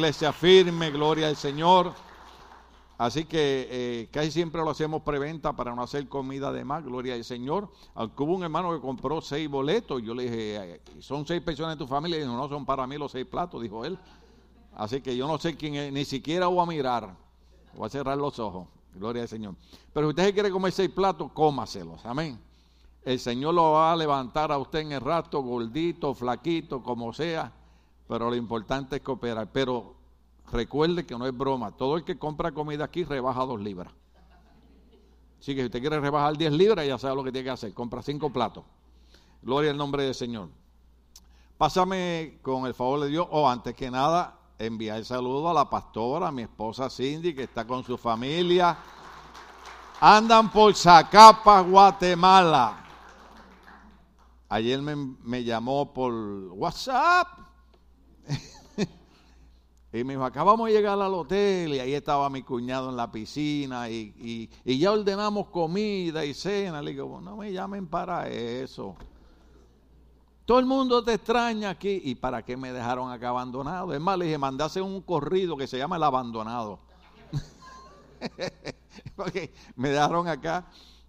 iglesia firme, gloria al Señor. Así que eh, casi siempre lo hacemos preventa para no hacer comida de más, gloria al Señor. Aunque hubo un hermano que compró seis boletos, yo le dije, son seis personas de tu familia, y no, son para mí los seis platos, dijo él. Así que yo no sé quién ni siquiera voy a mirar, voy a cerrar los ojos, gloria al Señor. Pero si usted quiere comer seis platos, cómaselos, amén. El Señor lo va a levantar a usted en el rato, gordito, flaquito, como sea pero lo importante es cooperar. Pero recuerde que no es broma, todo el que compra comida aquí rebaja dos libras. Así que si usted quiere rebajar 10 libras, ya sabe lo que tiene que hacer, compra cinco platos. Gloria al nombre del Señor. Pásame con el favor de Dios, o antes que nada, enviar saludo a la pastora, a mi esposa Cindy, que está con su familia. Andan por Zacapa, Guatemala. Ayer me, me llamó por WhatsApp y me dijo, acabamos de llegar al hotel y ahí estaba mi cuñado en la piscina y, ya ordenamos comida y cena. Le digo, no me llamen para eso. Todo el mundo te extraña aquí. ¿Y para qué me dejaron acá abandonado? Es más, le dije, mandase un corrido que se llama El Abandonado. Porque me dejaron acá.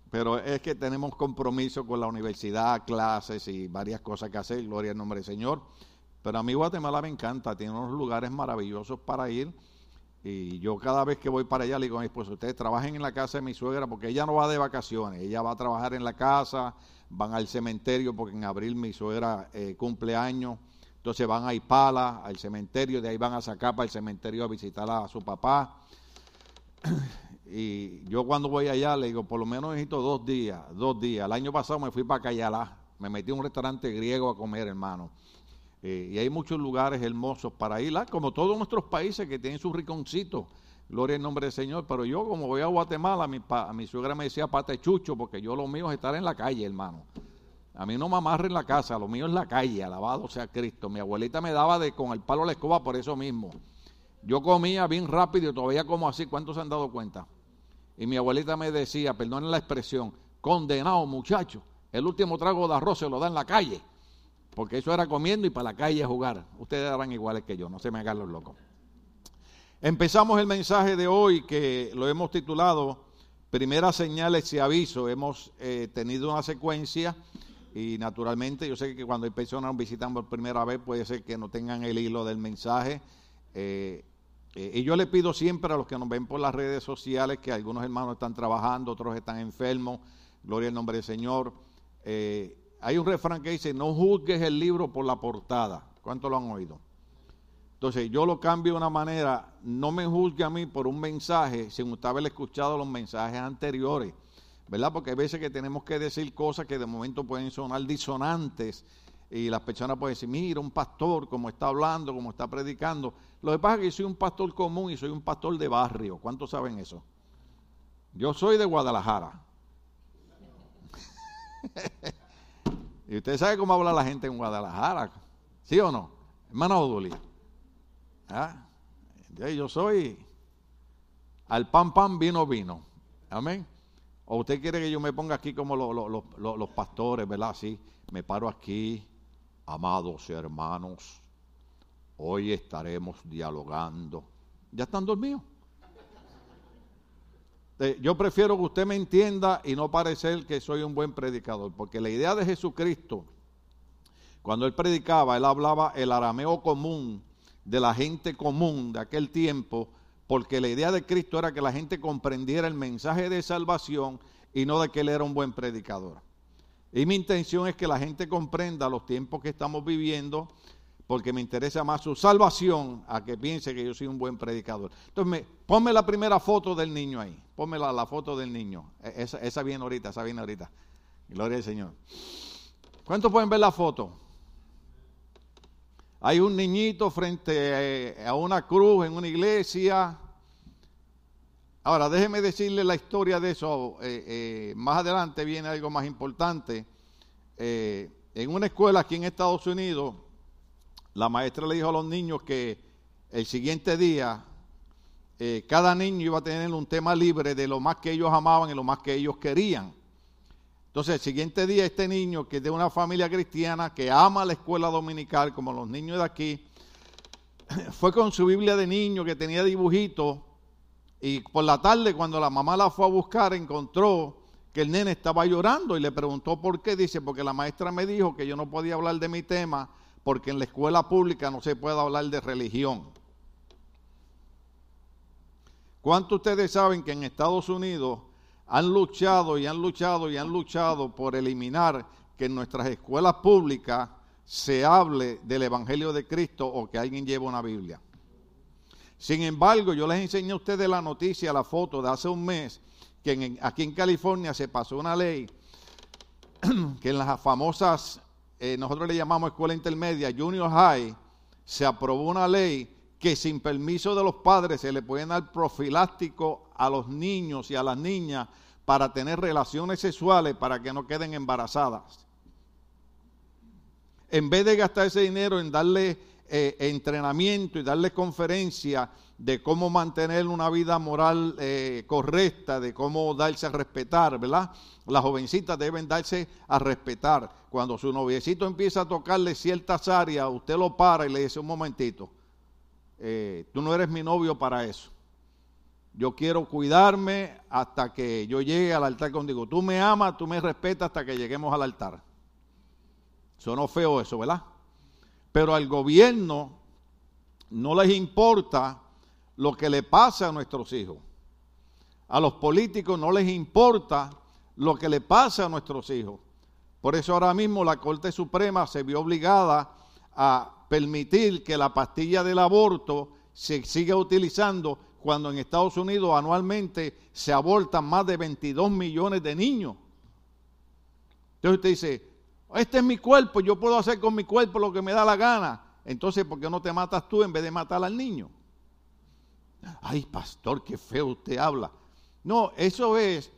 Pero es que tenemos compromiso con la universidad, clases y varias cosas que hacer. Gloria al nombre del Señor. Pero a mí Guatemala me encanta, tiene unos lugares maravillosos para ir. Y yo cada vez que voy para allá le digo a mi esposo, ustedes trabajen en la casa de mi suegra porque ella no va de vacaciones, ella va a trabajar en la casa, van al cementerio porque en abril mi suegra eh, cumple años, entonces van a Ipala, al cementerio, de ahí van a sacar para el cementerio a visitar a su papá. Y yo cuando voy allá le digo, por lo menos necesito dos días, dos días. El año pasado me fui para Cayalá, me metí en un restaurante griego a comer, hermano. Eh, y hay muchos lugares hermosos para ir, como todos nuestros países que tienen sus rinconcitos. Gloria al nombre del Señor. Pero yo, como voy a Guatemala, mi, a mi suegra me decía patechucho, porque yo lo mío es estar en la calle, hermano. A mí no me amarre en la casa, lo mío es la calle, alabado sea Cristo. Mi abuelita me daba de con el palo la escoba por eso mismo. Yo comía bien rápido y todavía como así. ¿Cuántos se han dado cuenta? Y mi abuelita me decía, perdonen la expresión, condenado muchacho, el último trago de arroz se lo da en la calle porque eso era comiendo y para la calle a jugar. Ustedes eran iguales que yo, no se me hagan los locos. Empezamos el mensaje de hoy que lo hemos titulado Primeras señales y aviso. Hemos eh, tenido una secuencia y naturalmente yo sé que cuando hay personas visitan por primera vez puede ser que no tengan el hilo del mensaje. Eh, eh, y yo le pido siempre a los que nos ven por las redes sociales que algunos hermanos están trabajando, otros están enfermos. Gloria al nombre del Señor. Hay un refrán que dice, no juzgues el libro por la portada. ¿Cuánto lo han oído? Entonces yo lo cambio de una manera, no me juzgue a mí por un mensaje sin usted haber escuchado los mensajes anteriores, ¿verdad? Porque hay veces que tenemos que decir cosas que de momento pueden sonar disonantes y las personas pueden decir, mira, un pastor, como está hablando, como está predicando. Lo que pasa es que yo soy un pastor común y soy un pastor de barrio. ¿Cuántos saben eso? Yo soy de Guadalajara. Y usted sabe cómo habla la gente en Guadalajara, ¿sí o no? Hermano Oduli. ¿Ah? Yo soy al pan pan, vino vino. Amén. O usted quiere que yo me ponga aquí como los pastores, ¿verdad? Sí, me paro aquí, amados hermanos. Hoy estaremos dialogando. ¿Ya están dormidos? Este, yo prefiero que usted me entienda y no parecer que soy un buen predicador, porque la idea de Jesucristo, cuando él predicaba, él hablaba el arameo común de la gente común de aquel tiempo, porque la idea de Cristo era que la gente comprendiera el mensaje de salvación y no de que él era un buen predicador. Y mi intención es que la gente comprenda los tiempos que estamos viviendo, porque me interesa más su salvación a que piense que yo soy un buen predicador. Entonces, ponme la primera foto del niño ahí. Ponme la, foto del niño. E, esa, viene ahorita, esa viene ahorita. Gloria al Señor. ¿Cuántos pueden ver la foto? Hay un niñito frente eh, a una cruz en una iglesia. Ahora, déjeme decirle la historia de eso. Eh, eh, más adelante viene algo más importante. en una escuela aquí en Estados Unidos, la maestra le dijo a los niños que el siguiente día eh, cada niño iba a tener un tema libre de lo más que ellos amaban y lo más que ellos querían. Entonces, el siguiente día, este niño que es de una familia cristiana, que ama la escuela dominical, como los niños de aquí, fue con su Biblia de niño que tenía dibujitos y por la tarde cuando la mamá la fue a buscar encontró que el nene estaba llorando y le preguntó por qué. Dice, porque la maestra me dijo que yo no podía hablar de mi tema porque en la escuela pública no se puede hablar de religión. ¿Cuántos ustedes saben que en Estados Unidos han luchado y han luchado y han luchado por eliminar que en nuestras escuelas públicas se hable del Evangelio de Cristo o que alguien lleve una Biblia? Sin embargo, yo les enseñé a ustedes la noticia, la foto de hace un mes, que aquí en California se pasó una ley que en las famosas, eh, nosotros le llamamos escuela intermedia, junior high, se aprobó una ley que sin permiso de los padres se le pueden dar profiláctico a los niños y a las niñas para tener relaciones sexuales para que no queden embarazadas. En vez de gastar ese dinero en darle eh, entrenamiento y darle conferencia de cómo mantener una vida moral eh, correcta, de cómo darse a respetar, ¿verdad? Las jovencitas deben darse a respetar. Cuando su noviecito empieza a tocarle ciertas áreas, usted lo para y le dice un momentito, eh, tú no eres mi novio para eso. Yo quiero cuidarme hasta que yo llegue al altar contigo. Tú me amas, tú me respetas hasta que lleguemos al altar. Sonó feo eso, ¿verdad? Pero al gobierno no les importa lo que le pasa a nuestros hijos. A los políticos no les importa lo que le pasa a nuestros hijos. Por eso ahora mismo la Corte Suprema se vio obligada a permitir que la pastilla del aborto se siga utilizando cuando en Estados Unidos anualmente se abortan más de 22 millones de niños. Entonces usted dice, este es mi cuerpo, yo puedo hacer con mi cuerpo lo que me da la gana. Entonces, ¿por qué no te matas tú en vez de matar al niño? Ay, pastor, qué feo usted habla. No, eso es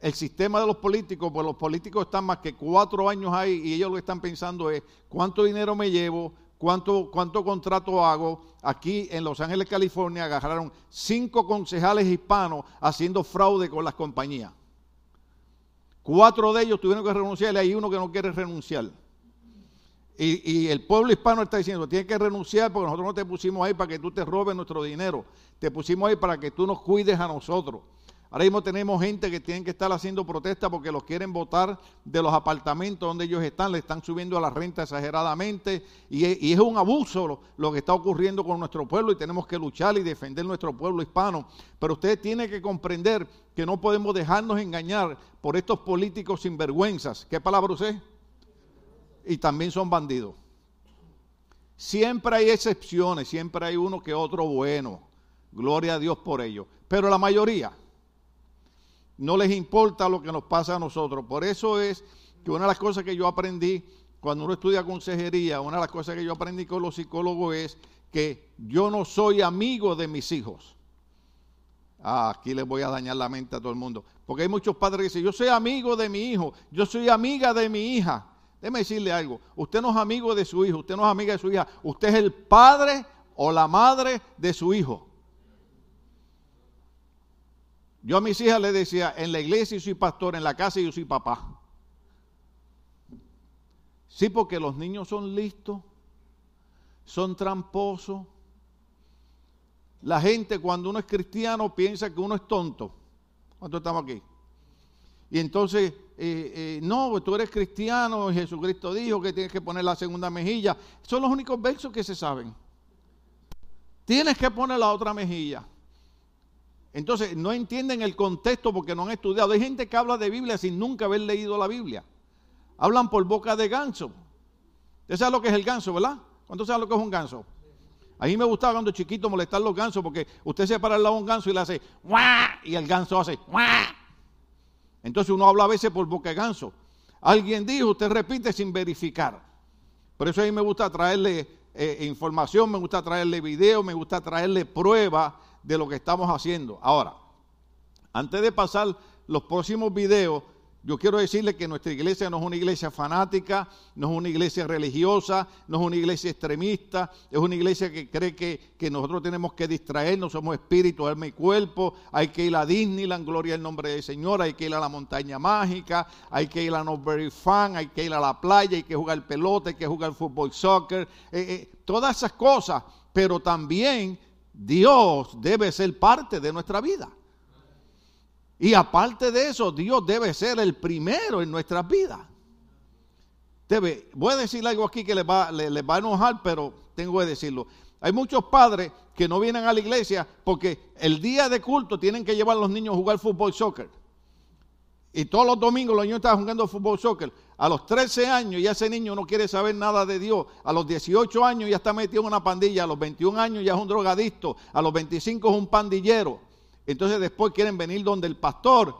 el sistema de los políticos, pues los políticos están más que cuatro años ahí y ellos lo que están pensando es cuánto dinero me llevo, cuánto, cuánto contrato hago. Aquí en Los Ángeles, California, agarraron cinco concejales hispanos haciendo fraude con las compañías. Cuatro de ellos tuvieron que renunciar y hay uno que no quiere renunciar. Y, el pueblo hispano está diciendo, tienes que renunciar porque nosotros no te pusimos ahí para que tú te robes nuestro dinero. Te pusimos ahí para que tú nos cuides a nosotros. Ahora mismo tenemos gente que tienen que estar haciendo protesta porque los quieren votar de los apartamentos donde ellos están, le están subiendo a la renta exageradamente y es, un abuso lo, que está ocurriendo con nuestro pueblo y tenemos que luchar y defender nuestro pueblo hispano. Pero ustedes tienen que comprender que no podemos dejarnos engañar por estos políticos sinvergüenzas. ¿Qué palabra usé? Y también son bandidos. Siempre hay excepciones, siempre hay uno que otro bueno. Gloria a Dios por ello. Pero la mayoría no les importa lo que nos pasa a nosotros. Por eso es que una de las cosas que yo aprendí cuando uno estudia consejería, una de las cosas que yo aprendí con los psicólogos es que yo no soy amigo de mis hijos. Ah, aquí les voy a dañar la mente a todo el mundo. Porque hay muchos padres que dicen, yo soy amigo de mi hijo, yo soy amiga de mi hija. Déjeme decirle algo, usted no es amigo de su hijo, usted no es amiga de su hija, usted es el padre o la madre de su hijo. Yo a mis hijas les decía, en la iglesia yo soy pastor, en la casa yo soy papá. Sí, porque los niños son listos, son tramposos. La gente cuando uno es cristiano piensa que uno es tonto. ¿Cuántos estamos aquí? Y entonces, eh, eh, no, tú eres cristiano, Jesucristo dijo que tienes que poner la segunda mejilla. Son los únicos versos que se saben. Tienes que poner la otra mejilla. Entonces no entienden el contexto porque no han estudiado. Hay gente que habla de Biblia sin nunca haber leído la Biblia. Hablan por boca de ganso. Usted sabe lo que es el ganso, ¿verdad? ¿Cuánto sabe lo que es un ganso? A mí me gustaba cuando chiquito molestar los gansos porque usted se para al lado de un ganso y le hace ¡Wah! y el ganso hace ¡Wah! Entonces uno habla a veces por boca de ganso. Alguien dijo, usted repite sin verificar. Por eso a mí me gusta traerle eh, información, me gusta traerle video, me gusta traerle pruebas de lo que estamos haciendo. Ahora, antes de pasar los próximos videos, yo quiero decirle que nuestra iglesia no es una iglesia fanática, no es una iglesia religiosa, no es una iglesia extremista, es una iglesia que cree que, que nosotros tenemos que distraernos, somos espíritu, alma y cuerpo, hay que ir a Disneyland, gloria al nombre del Señor, hay que ir a la montaña mágica, hay que ir a No Very Fun, hay que ir a la playa, hay que jugar pelota, hay que jugar fútbol, soccer, eh, eh, todas esas cosas pero también Dios debe ser parte de nuestra vida. Y aparte de eso, Dios debe ser el primero en nuestras vidas. Voy a decir algo aquí que les va, va a enojar, pero tengo que decirlo. Hay muchos padres que no vienen a la iglesia porque el día de culto tienen que llevar a los niños a jugar fútbol, soccer. Y todos los domingos los niños están jugando fútbol, soccer. A los 13 años ya ese niño no quiere saber nada de Dios. A los 18 años ya está metido en una pandilla. A los 21 años ya es un drogadicto. A los 25 es un pandillero. Entonces después quieren venir donde el pastor.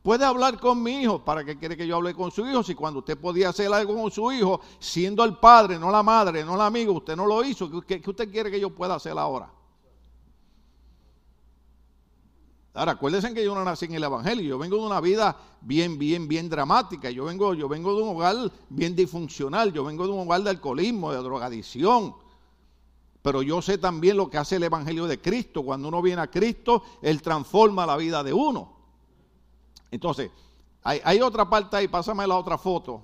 Puede hablar con mi hijo. ¿Para qué quiere que yo hable con su hijo? Si cuando usted podía hacer algo con su hijo, siendo el padre, no la madre, no el amigo, usted no lo hizo. ¿Qué, qué usted quiere que yo pueda hacer ahora? Ahora, acuérdense que yo no nací en el Evangelio, yo vengo de una vida bien, bien, bien dramática, yo vengo, yo vengo de un hogar bien disfuncional, yo vengo de un hogar de alcoholismo, de drogadicción. Pero yo sé también lo que hace el Evangelio de Cristo. Cuando uno viene a Cristo, Él transforma la vida de uno. Entonces, hay, hay otra parte ahí, pásame la otra foto.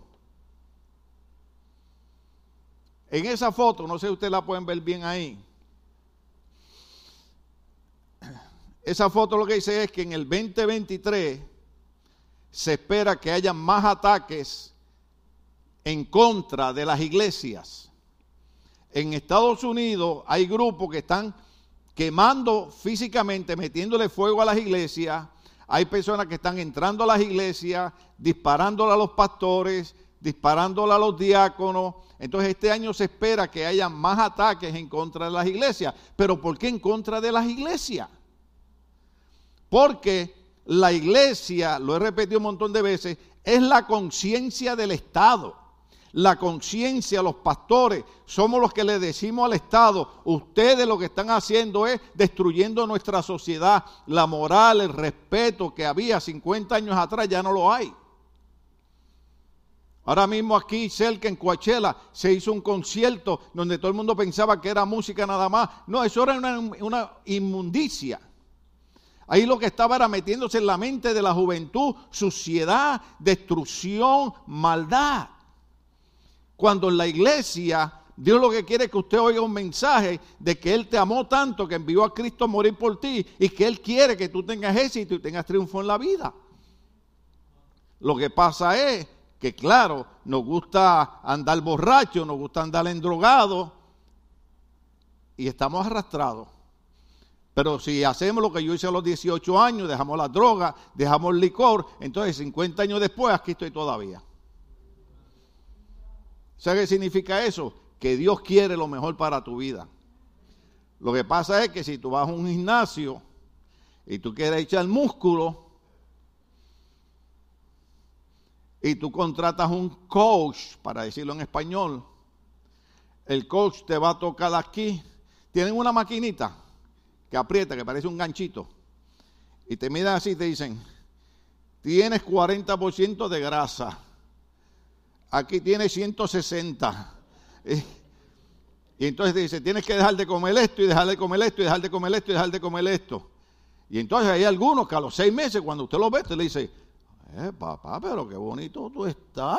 En esa foto, no sé si ustedes la pueden ver bien ahí. Esa foto lo que dice es que en el 2023 se espera que haya más ataques en contra de las iglesias. En Estados Unidos hay grupos que están quemando físicamente, metiéndole fuego a las iglesias. Hay personas que están entrando a las iglesias, disparándole a los pastores, disparándole a los diáconos. Entonces este año se espera que haya más ataques en contra de las iglesias. Pero ¿por qué en contra de las iglesias? Porque la iglesia, lo he repetido un montón de veces, es la conciencia del Estado. La conciencia, los pastores, somos los que le decimos al Estado, ustedes lo que están haciendo es destruyendo nuestra sociedad, la moral, el respeto que había 50 años atrás ya no lo hay. Ahora mismo aquí cerca en Coachella se hizo un concierto donde todo el mundo pensaba que era música nada más. No, eso era una, una inmundicia. Ahí lo que estaba era metiéndose en la mente de la juventud suciedad, destrucción, maldad. Cuando en la iglesia Dios lo que quiere es que usted oiga un mensaje de que Él te amó tanto que envió a Cristo a morir por ti y que Él quiere que tú tengas éxito y tengas triunfo en la vida. Lo que pasa es que, claro, nos gusta andar borracho, nos gusta andar endrogado y estamos arrastrados. Pero si hacemos lo que yo hice a los 18 años, dejamos la droga, dejamos el licor, entonces 50 años después aquí estoy todavía. ¿Sabe qué significa eso? Que Dios quiere lo mejor para tu vida. Lo que pasa es que si tú vas a un gimnasio y tú quieres echar músculo y tú contratas un coach, para decirlo en español, el coach te va a tocar aquí. Tienen una maquinita que aprieta, que parece un ganchito, y te miran así y te dicen, tienes 40% de grasa, aquí tienes 160. Y entonces te dice, tienes que dejar de comer esto y dejar de comer esto y dejar de comer esto y dejar de comer esto. Y entonces hay algunos que a los seis meses, cuando usted lo ve, te le dice, eh, papá, pero qué bonito tú estás.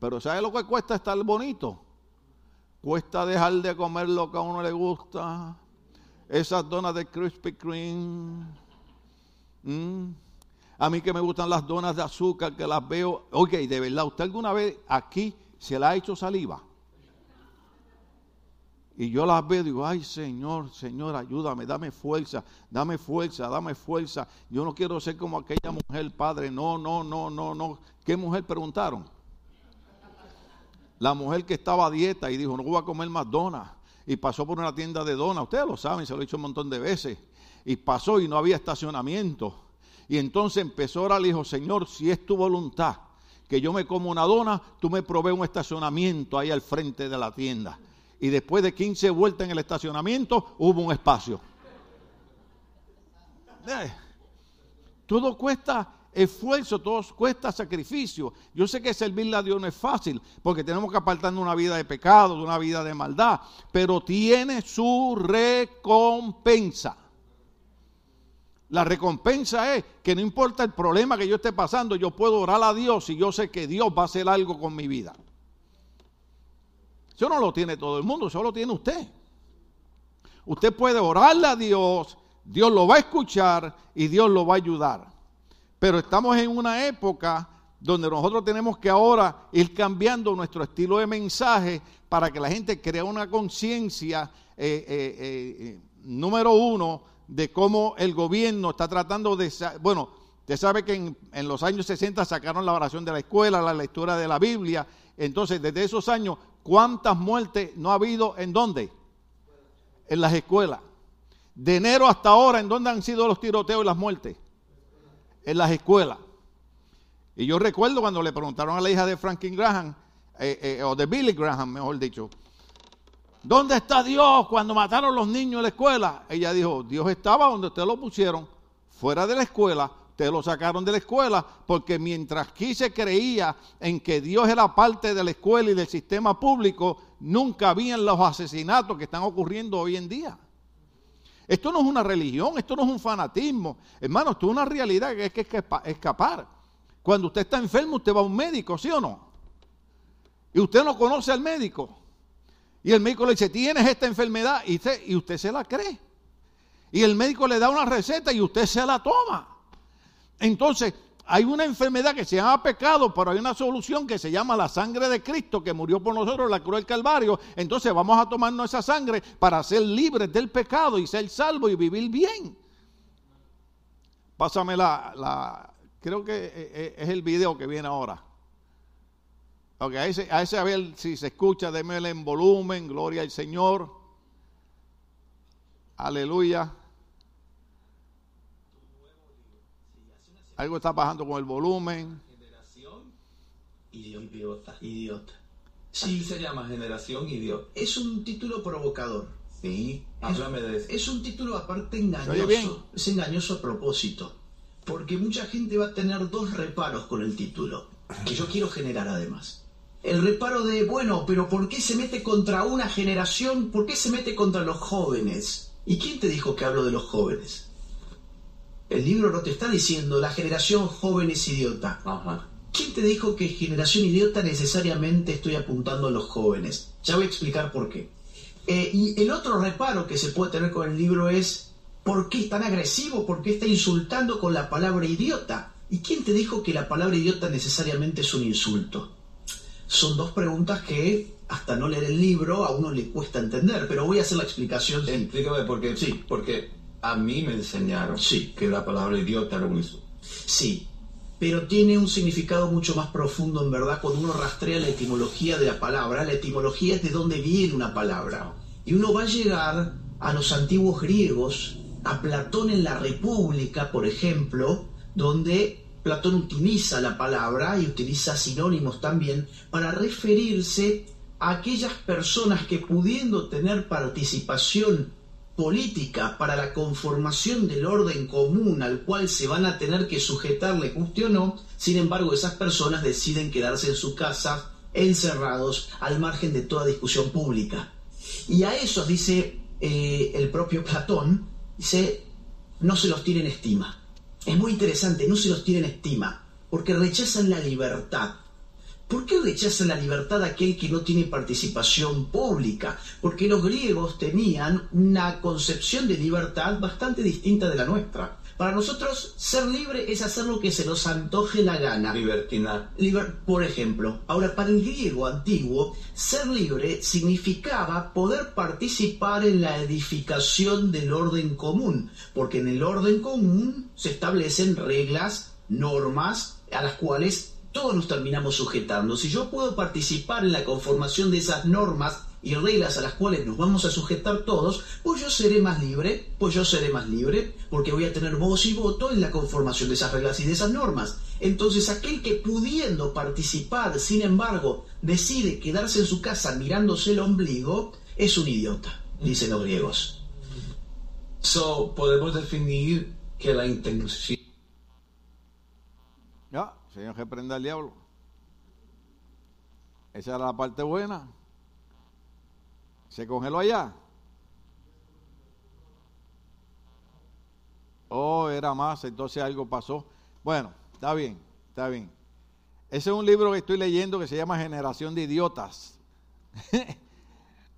Pero ¿sabe lo que cuesta estar bonito? Cuesta dejar de comer lo que a uno le gusta esas donas de Krispy Kreme. Mm. A mí que me gustan las donas de azúcar, que las veo. Oye, de verdad, ¿usted alguna vez aquí se la ha hecho saliva? Y yo las veo y digo, ay Señor, Señor, ayúdame, dame fuerza, dame fuerza, dame fuerza. Yo no quiero ser como aquella mujer, Padre. No, no, no, no, no. ¿Qué mujer preguntaron? La mujer que estaba a dieta y dijo, no voy a comer más donas y pasó por una tienda de donas, ustedes lo saben, se lo he dicho un montón de veces, y pasó y no había estacionamiento. Y entonces empezó ahora, le dijo, Señor, si es tu voluntad que yo me como una dona, tú me provees un estacionamiento ahí al frente de la tienda. Y después de 15 vueltas en el estacionamiento, hubo un espacio. Todo cuesta esfuerzo, todo cuesta sacrificio. Yo sé que servirle a Dios no es fácil, porque tenemos que apartarnos una vida de pecado, de una vida de maldad, pero tiene su recompensa. La recompensa es que no importa el problema que yo esté pasando, yo puedo orar a Dios y yo sé que Dios va a hacer algo con mi vida. Eso no lo tiene todo el mundo, eso lo tiene usted. Usted puede orarle a Dios, Dios lo va a escuchar y Dios lo va a ayudar. Pero estamos en una época donde nosotros tenemos que ahora ir cambiando nuestro estilo de mensaje para que la gente crea una conciencia, eh, eh, eh, número uno, de cómo el gobierno está tratando de... Bueno, usted sabe que en, en, los años 60 sacaron la oración de la escuela, la lectura de la Biblia. Entonces, desde esos años, ¿cuántas muertes no ha habido en dónde? En las escuelas. De enero hasta ahora, ¿en dónde han sido los tiroteos y las muertes? En las escuelas. Y yo recuerdo cuando le preguntaron a la hija de Franklin Graham, eh, eh, o de Billy Graham, mejor dicho, ¿dónde está Dios cuando mataron los niños en la escuela? Ella dijo, Dios estaba donde ustedes lo pusieron, fuera de la escuela, ustedes lo sacaron de la escuela, porque mientras aquí se creía en que Dios era parte de la escuela y del sistema público, nunca habían los asesinatos que están ocurriendo hoy en día. Esto no es una religión, esto no es un fanatismo. Hermano, esto es una realidad que hay que escapar. Cuando usted está enfermo, usted va a un médico, ¿sí o no? Y usted no conoce al médico. Y el médico le dice, tienes esta enfermedad y usted, y usted se la cree. Y el médico le da una receta y usted se la toma. Entonces, hay una enfermedad que se llama pecado, pero hay una solución que se llama la sangre de Cristo que murió por nosotros en la cruz del Calvario. Entonces vamos a tomarnos esa sangre para ser libres del pecado y ser salvos y vivir bien. Pásame la, Creo que eh, eh, es el video que viene ahora. Ok, a ese, a ese a ver si se escucha, démele en volumen, gloria al Señor. Aleluya. Algo está pasando con el volumen. Generación idiota. Idiota. Sí, se llama Generación Idiota. Es un título provocador. Sí, háblame de eso. Es un título aparte engañoso. Es engañoso a propósito porque mucha gente va a tener dos reparos con el título, que yo quiero generar además. El reparo de, bueno, pero ¿por qué se mete contra una generación? ¿Por qué se mete contra los jóvenes? ¿Y quién te dijo que hablo de los jóvenes? El libro no te está diciendo la generación joven es idiota. ¿Quién te dijo que generación idiota necesariamente estoy apuntando a los jóvenes? Ya voy a explicar por qué. Eh, y el otro reparo que se puede tener con el libro es ¿Por qué es tan agresivo? ¿Por qué está insultando con la palabra idiota? ¿Y quién te dijo que la palabra idiota necesariamente es un insulto? Son dos preguntas que hasta no leer el libro a uno le cuesta entender, pero voy a hacer la explicación. Explícame por qué. Sí. Porque a mí me enseñaron sí. que la palabra idiota era un insulto. Sí, pero tiene un significado mucho más profundo en verdad cuando uno rastrea la etimología de la palabra. La etimología es de dónde viene una palabra. Y uno va a llegar a los antiguos griegos a Platón en la República, por ejemplo, donde Platón utiliza la palabra y utiliza sinónimos también para referirse a aquellas personas que pudiendo tener participación política para la conformación del orden común al cual se van a tener que sujetar, le guste o no, sin embargo esas personas deciden quedarse en su casa encerrados al margen de toda discusión pública. Y a eso dice eh, el propio Platón, Dice, no se los tiene en estima. Es muy interesante, no se los tiene en estima, porque rechazan la libertad. ¿Por qué rechazan la libertad aquel que no tiene participación pública? Porque los griegos tenían una concepción de libertad bastante distinta de la nuestra. Para nosotros, ser libre es hacer lo que se nos antoje la gana. Libertina. por ejemplo, ahora para el griego antiguo, ser libre significaba poder participar en la edificación del orden común, porque en el orden común se establecen reglas, normas, a las cuales todos nos terminamos sujetando. Si yo puedo participar en la conformación de esas normas y reglas a las cuales nos vamos a sujetar todos, pues yo seré más libre, pues yo seré más libre, porque voy a tener voz y voto en la conformación de esas reglas y de esas normas. Entonces aquel que pudiendo participar, sin embargo, decide quedarse en su casa mirándose el ombligo, es un idiota, dicen los griegos. So, podemos definir que la intención... Ya, Señor, reprenda al diablo. Esa era la parte buena. ¿Se congeló allá? Oh, era más, entonces algo pasó. Bueno, está bien, está bien. Ese es un libro que estoy leyendo que se llama Generación de Idiotas.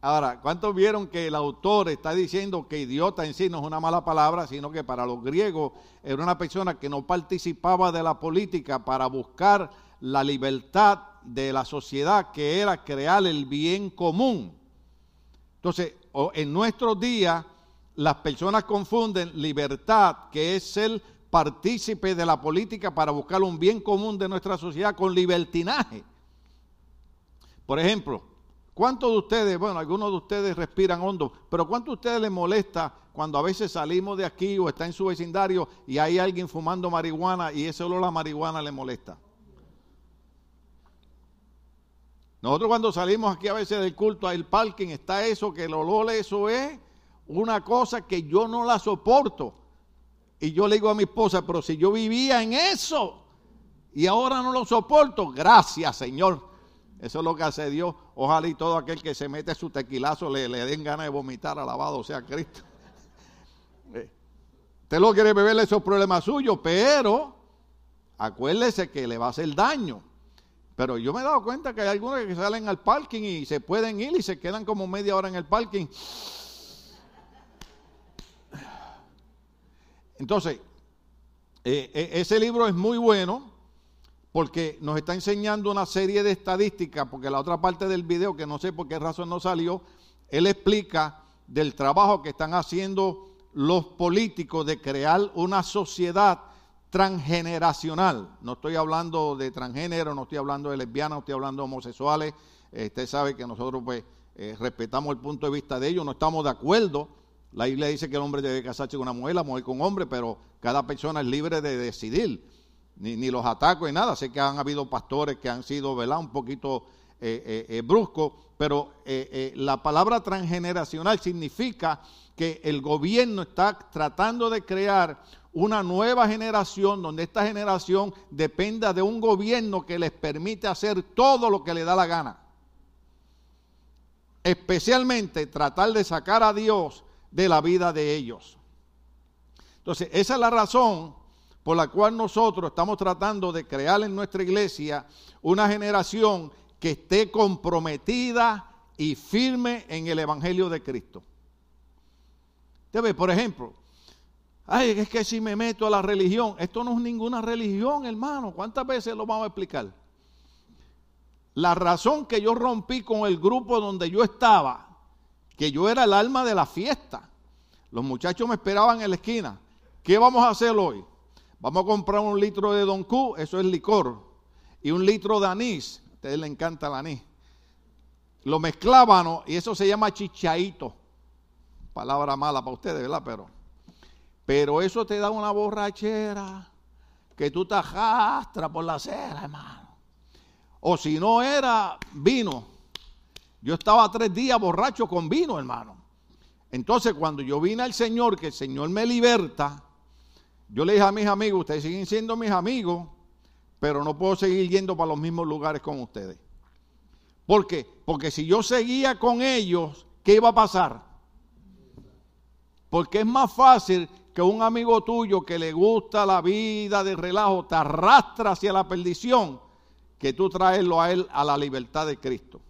Ahora, ¿cuántos vieron que el autor está diciendo que idiota en sí no es una mala palabra, sino que para los griegos era una persona que no participaba de la política para buscar la libertad de la sociedad, que era crear el bien común? Entonces, en nuestros días, las personas confunden libertad, que es ser partícipe de la política para buscar un bien común de nuestra sociedad, con libertinaje. Por ejemplo, ¿Cuántos de ustedes, bueno, algunos de ustedes respiran hondo, pero ¿cuántos de ustedes les molesta cuando a veces salimos de aquí o está en su vecindario y hay alguien fumando marihuana y ese olor a marihuana le molesta? Nosotros cuando salimos aquí a veces del culto al parking está eso, que el olor eso es una cosa que yo no la soporto. Y yo le digo a mi esposa, pero si yo vivía en eso y ahora no lo soporto, gracias Señor eso es lo que hace Dios. Ojalá y todo aquel que se mete su tequilazo le, den ganas de vomitar, alabado sea Cristo. Eh, usted lo quiere beberle esos problemas suyos, pero acuérdese que le va a hacer daño. Pero yo me he dado cuenta que hay algunos que salen al parking y se pueden ir y se quedan como media hora en el parking. Entonces, eh, eh, ese libro es muy bueno porque nos está enseñando una serie de estadísticas, porque la otra parte del video, que no sé por qué razón no salió, él explica del trabajo que están haciendo los políticos de crear una sociedad transgeneracional. No estoy hablando de transgénero, no estoy hablando de lesbianas, no estoy hablando de homosexuales. Eh, usted sabe que nosotros pues eh, respetamos el punto de vista de ellos, no estamos de acuerdo. La Biblia dice que el hombre debe casarse con una mujer, la mujer con un hombre, pero cada persona es libre de decidir ni, los ataco ni nada. Sé que han habido pastores que han sido, ¿verdad? Un poquito eh, eh, eh, bruscos, pero la palabra transgeneracional significa que el gobierno está tratando de crear una nueva generación donde esta generación dependa de un gobierno que les permite hacer todo lo que le da la gana. Especialmente tratar de sacar a Dios de la vida de ellos. Entonces, esa es la razón por la cual nosotros estamos tratando de crear en nuestra iglesia una generación que esté comprometida y firme en el Evangelio de Cristo. Usted ve, por ejemplo, ay, es que si me meto a la religión, esto no es ninguna religión, hermano. ¿Cuántas veces lo vamos a explicar? La razón que yo rompí con el grupo donde yo estaba, que yo era el alma de la fiesta. Los muchachos me esperaban en la esquina. ¿Qué vamos a hacer hoy? Vamos a comprar un litro de Don Q, eso es licor, y un litro de anís. A ustedes les encanta el anís. Lo mezclaban y eso se llama chichaito. Palabra mala para ustedes, ¿verdad? Pero, pero eso te da una borrachera que tú te arrastras por la acera, hermano. O si no era vino. Yo estaba tres días borracho con vino, hermano. Entonces, cuando yo vine al Señor, que el Señor me liberta, yo le dije a mis amigos, ustedes siguen siendo mis amigos, pero no puedo seguir yendo para los mismos lugares con ustedes. ¿Por qué? Porque si yo seguía con ellos, ¿qué iba a pasar? Porque es más fácil que un amigo tuyo que le gusta la vida de relajo te arrastra hacia la perdición que tú traerlo a él a la libertad de Cristo.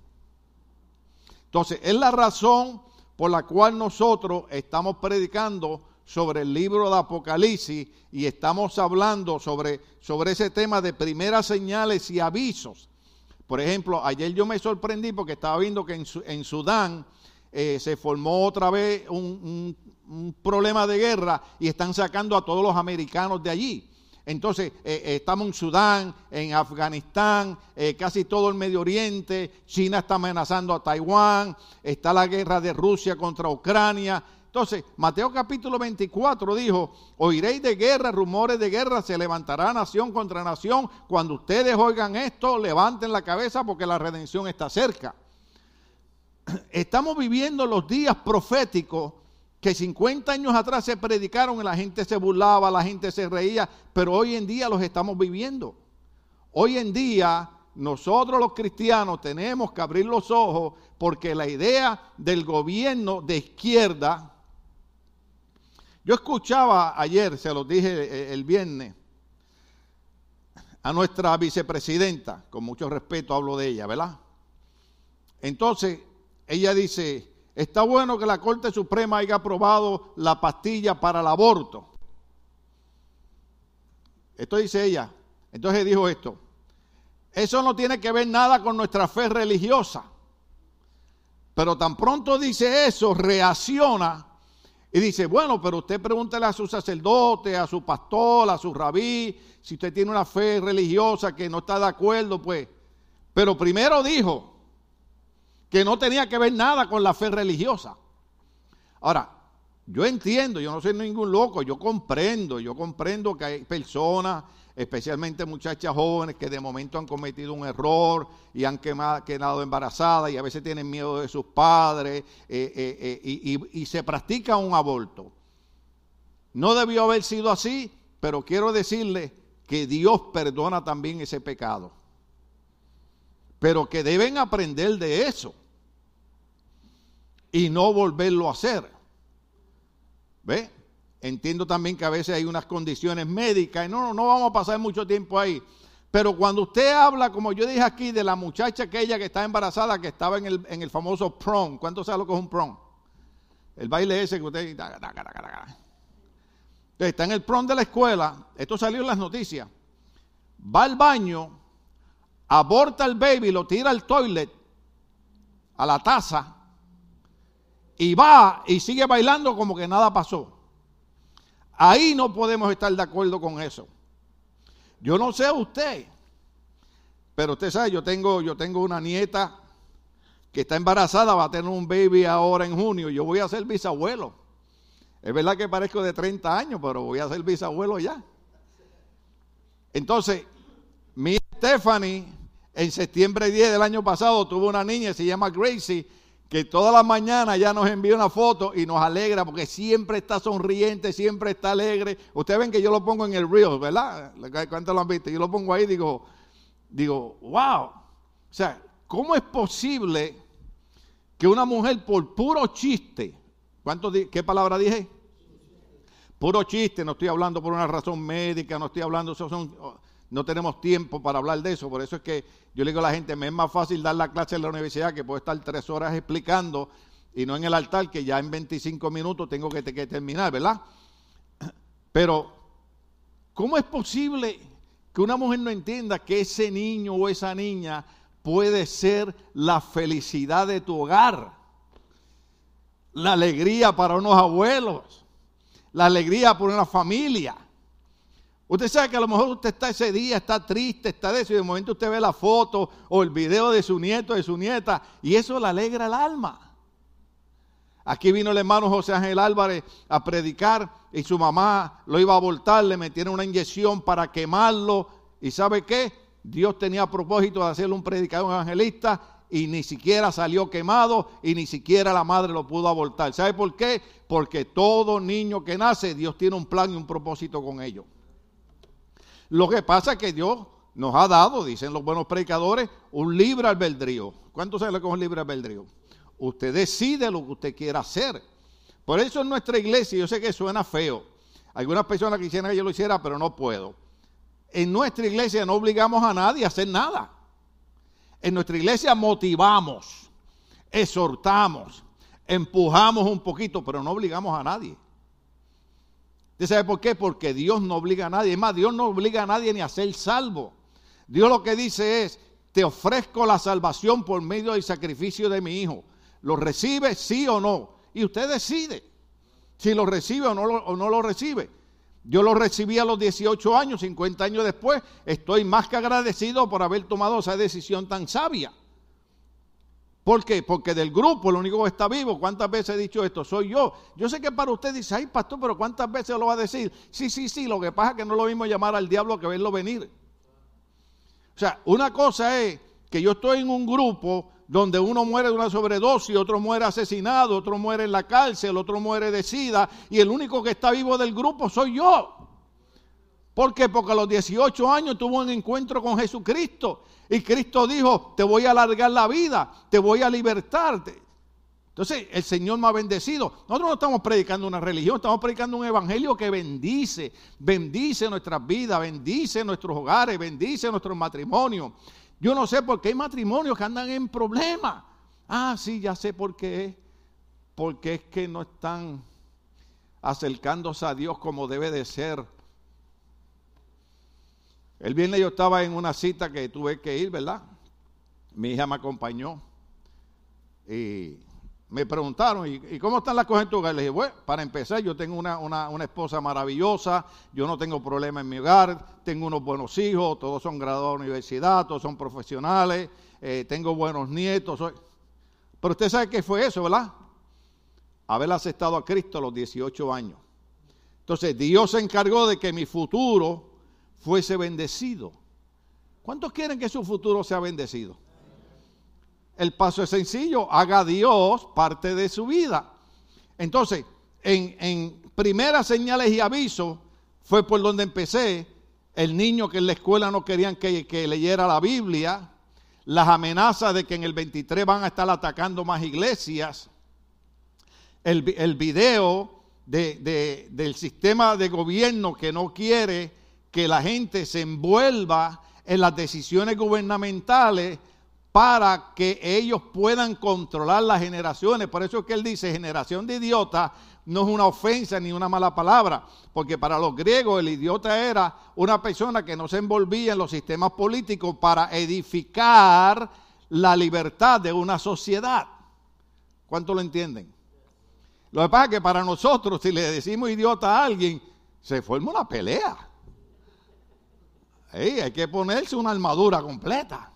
Entonces, es la razón por la cual nosotros estamos predicando sobre el libro de Apocalipsis y estamos hablando sobre, sobre ese tema de primeras señales y avisos. Por ejemplo, ayer yo me sorprendí porque estaba viendo que en, Sudán eh, se formó otra vez un, problema de guerra y están sacando a todos los americanos de allí. Entonces, eh, eh, estamos en Sudán, en Afganistán, casi todo el Medio Oriente, China está amenazando a Taiwán, está la guerra de Rusia contra Ucrania, entonces, Mateo capítulo 24 dijo, oiréis de guerra, rumores de guerra, se levantará nación contra nación. Cuando ustedes oigan esto, levanten la cabeza porque la redención está cerca. Estamos viviendo los días proféticos que 50 años atrás se predicaron y la gente se burlaba, la gente se reía, pero hoy en día los estamos viviendo. Hoy en día nosotros los cristianos tenemos que abrir los ojos porque la idea del gobierno de izquierda, yo escuchaba ayer, se los dije eh, el viernes, a nuestra vicepresidenta, con mucho respeto hablo de ella, ¿verdad? Entonces, ella dice, está bueno que la Corte Suprema haya aprobado la pastilla para el aborto. Esto dice ella. Entonces dijo esto. Eso no tiene que ver nada con nuestra fe religiosa. Pero tan pronto dice eso, reacciona y dice, bueno, pero usted pregúntele a su sacerdote, a su pastor, a su rabí, si usted tiene una fe religiosa que no está de acuerdo, pues. Pero primero dijo que no tenía que ver nada con la fe religiosa. Ahora, yo entiendo, yo no soy ningún loco, yo comprendo, yo comprendo que hay personas especialmente muchachas jóvenes que de momento han cometido un error y han quedado embarazadas y a veces tienen miedo de sus padres eh, eh, eh, y, se practica un aborto. No debió haber sido así, pero quiero decirle que Dios perdona también ese pecado. Pero que deben aprender de eso y no volverlo a hacer. ¿Ve? Entiendo también que a veces hay unas condiciones médicas y no, no vamos a pasar mucho tiempo ahí. Pero cuando usted habla, como yo dije aquí, de la muchacha aquella que está embarazada, que estaba en el, en el famoso prom, ¿cuánto sabe lo que es un prom? El baile ese que usted... Está en el prom de la escuela, esto salió en las noticias, va al baño, aborta al baby, lo tira al toilet, a la taza, y va y sigue bailando como que nada pasó. Ahí no podemos estar de acuerdo con eso. Yo no sé usted, pero usted sabe, yo tengo, yo tengo una nieta que está embarazada, va a tener un baby ahora en junio, yo voy a ser bisabuelo. Es verdad que parezco de 30 años, pero voy a ser bisabuelo ya. Entonces, mi Stephanie, en septiembre 10 del año pasado, tuvo una niña, se llama Gracie, que todas las mañanas ya nos envía una foto y nos alegra porque siempre está sonriente, siempre está alegre. Ustedes ven que yo lo pongo en el reel, ¿verdad? ¿Cuántos lo han visto? Yo lo pongo ahí y digo, digo, wow. O sea, ¿cómo es posible que una mujer por puro chiste, ¿cuánto ¿qué palabra dije? Puro chiste, no estoy hablando por una razón médica, no estoy hablando, son, no tenemos tiempo para hablar de eso, por eso es que yo le digo a la gente, me es más fácil dar la clase en la universidad que puedo estar tres horas explicando y no en el altar que ya en 25 minutos tengo que, que terminar, ¿verdad? Pero, ¿cómo es posible que una mujer no entienda que ese niño o esa niña puede ser la felicidad de tu hogar? La alegría para unos abuelos, la alegría por una familia. Usted sabe que a lo mejor usted está ese día, está triste, está de eso, y de momento usted ve la foto o el video de su nieto, de su nieta, y eso le alegra el alma. Aquí vino el hermano José Ángel Álvarez a predicar y su mamá lo iba a abortar, le metieron una inyección para quemarlo. ¿Y sabe qué? Dios tenía propósito de hacerle un predicador evangelista y ni siquiera salió quemado y ni siquiera la madre lo pudo abortar. ¿Sabe por qué? Porque todo niño que nace, Dios tiene un plan y un propósito con ellos. Lo que pasa es que Dios nos ha dado, dicen los buenos predicadores, un libre albedrío. ¿Cuánto lo que es un libre albedrío? Usted decide lo que usted quiera hacer. Por eso en nuestra iglesia, yo sé que suena feo. Algunas personas quisieran que yo lo hiciera, pero no puedo. En nuestra iglesia no obligamos a nadie a hacer nada. En nuestra iglesia motivamos, exhortamos, empujamos un poquito, pero no obligamos a nadie. ¿Usted sabe por qué? Porque Dios no obliga a nadie. Es más, Dios no obliga a nadie ni a ser salvo. Dios lo que dice es, te ofrezco la salvación por medio del sacrificio de mi Hijo. ¿Lo recibe, sí o no? Y usted decide si lo recibe o no o no lo recibe. Yo lo recibí a los 18 años, 50 años después. Estoy más que agradecido por haber tomado esa decisión tan sabia. ¿Por qué? Porque del grupo el único que está vivo, ¿cuántas veces he dicho esto? Soy yo. Yo sé que para usted dice, ay pastor, pero ¿cuántas veces lo va a decir? Sí, sí, sí, lo que pasa es que no lo mismo llamar al diablo que verlo venir. O sea, una cosa es que yo estoy en un grupo donde uno muere de una sobredosis, otro muere asesinado, otro muere en la cárcel, otro muere de sida, y el único que está vivo del grupo soy yo. ¿Por qué? Porque a los 18 años tuvo un encuentro con Jesucristo y Cristo dijo, te voy a alargar la vida, te voy a libertarte. Entonces, el Señor me ha bendecido. Nosotros no estamos predicando una religión, estamos predicando un evangelio que bendice, bendice nuestras vidas, bendice nuestros hogares, bendice nuestros matrimonios. Yo no sé por qué hay matrimonios que andan en problemas. Ah, sí, ya sé por qué. Porque es que no están acercándose a Dios como debe de ser. El viernes yo estaba en una cita que tuve que ir, ¿verdad? Mi hija me acompañó. Y me preguntaron, ¿y, cómo están las cosas en tu hogar? Le dije, bueno, para empezar, yo tengo una, una, esposa maravillosa, yo no tengo problema en mi hogar, tengo unos buenos hijos, todos son graduados de universidad, todos son profesionales, eh, tengo buenos nietos. Pero usted sabe qué fue eso, ¿verdad? Haber aceptado a Cristo a los 18 años. Entonces, Dios se encargó de que mi futuro fuese bendecido. ¿Cuántos quieren que su futuro sea bendecido? El paso es sencillo, haga Dios parte de su vida. Entonces, en, primeras señales y avisos fue por donde empecé. El niño que en la escuela no querían que, leyera la Biblia, las amenazas de que en el 23 van a estar atacando más iglesias, el, video del sistema de gobierno que no quiere que la gente se envuelva en las decisiones gubernamentales para que ellos puedan controlar las generaciones. Por eso es que él dice, generación de idiotas no es una ofensa ni una mala palabra, porque para los griegos el idiota era una persona que no se envolvía en los sistemas políticos para edificar la libertad de una sociedad. ¿Cuánto lo entienden? Lo que pasa es que para nosotros, si le decimos idiota a alguien, se forma una pelea. Hay que ponerse una armadura completa.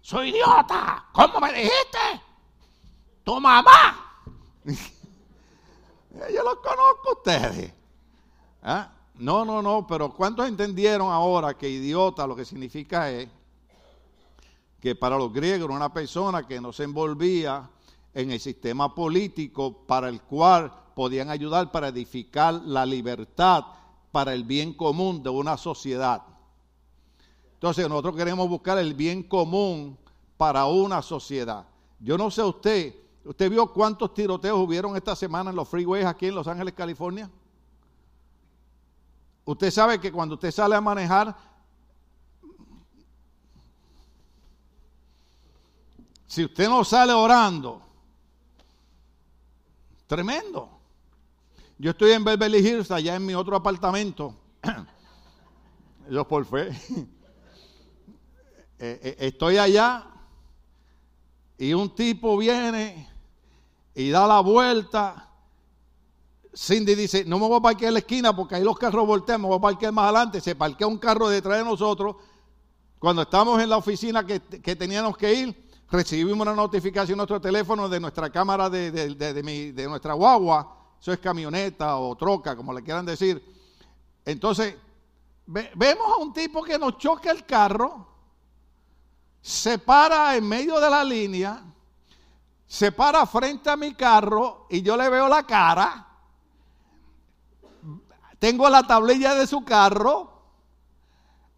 Soy idiota. ¿Cómo me dijiste? Tu mamá. Yo los conozco a ustedes. ¿Ah? No, no, no, pero ¿cuántos entendieron ahora que idiota lo que significa es que para los griegos era una persona que no se envolvía en el sistema político para el cual podían ayudar para edificar la libertad para el bien común de una sociedad? Entonces nosotros queremos buscar el bien común para una sociedad. Yo no sé usted, ¿usted vio cuántos tiroteos hubieron esta semana en los freeways aquí en Los Ángeles, California? Usted sabe que cuando usted sale a manejar, si usted no sale orando, tremendo. Yo estoy en Beverly Hills, allá en mi otro apartamento. Yo por fe. Eh, eh, estoy allá y un tipo viene y da la vuelta. Cindy dice, no me voy a parquear la esquina porque ahí los carros voltean, me voy a parquear más adelante. Se parquea un carro detrás de nosotros. Cuando estamos en la oficina que, teníamos que ir, recibimos una notificación en nuestro teléfono de nuestra cámara de, de nuestra guagua. Eso es camioneta o troca, como le quieran decir. Entonces, vemos a un tipo que nos choca el carro se para en medio de la línea, se para frente a mi carro y yo le veo la cara. Tengo la tablilla de su carro.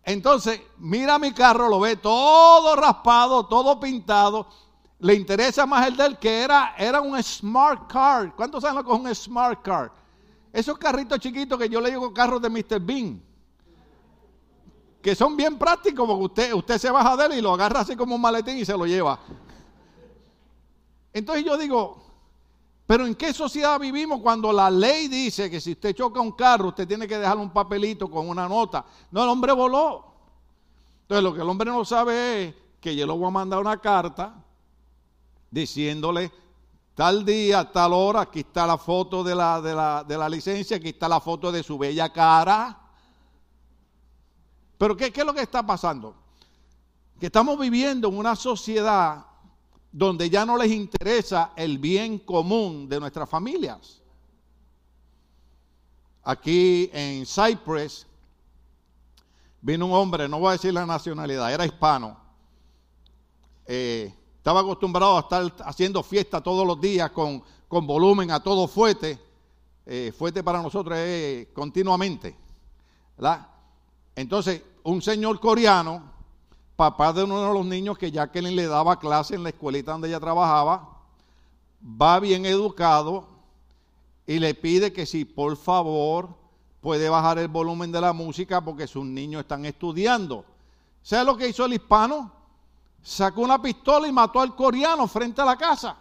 Entonces, mira mi carro, lo ve todo raspado, todo pintado. Le interesa más el del que era, era un smart car. ¿Cuántos saben lo que es un smart car? Esos carritos chiquitos que yo le digo carros de Mr. Bean que son bien prácticos porque usted, usted se baja de él y lo agarra así como un maletín y se lo lleva. Entonces yo digo, pero ¿en qué sociedad vivimos cuando la ley dice que si usted choca un carro, usted tiene que dejarle un papelito con una nota? No, el hombre voló. Entonces lo que el hombre no sabe es que yo le voy a mandar una carta diciéndole tal día, tal hora, aquí está la foto de la, de la, de la licencia, aquí está la foto de su bella cara pero ¿qué, es lo que está pasando? Que estamos viviendo en una sociedad donde ya no les interesa el bien común de nuestras familias. Aquí en Cyprus vino un hombre, no voy a decir la nacionalidad, era hispano. Eh, estaba acostumbrado a estar haciendo fiesta todos los días con, volumen a todo fuerte. Eh, fuerte para nosotros es continuamente. Entonces, un señor coreano, papá de uno de los niños que Jacqueline le daba clase en la escuelita donde ella trabajaba, va bien educado y le pide que si por favor puede bajar el volumen de la música porque sus niños están estudiando. ¿Sabe lo que hizo el hispano? sacó una pistola y mató al coreano frente a la casa.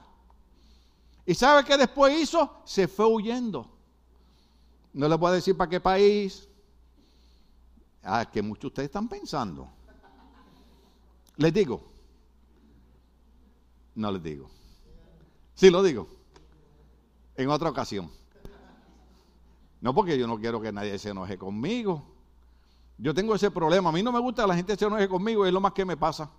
¿Y sabe qué después hizo? Se fue huyendo. No le voy a decir para qué país. Ah, que muchos de ustedes están pensando. Les digo. No les digo. Sí, lo digo. En otra ocasión. No porque yo no quiero que nadie se enoje conmigo. Yo tengo ese problema. A mí no me gusta que la gente se enoje conmigo, es lo más que me pasa.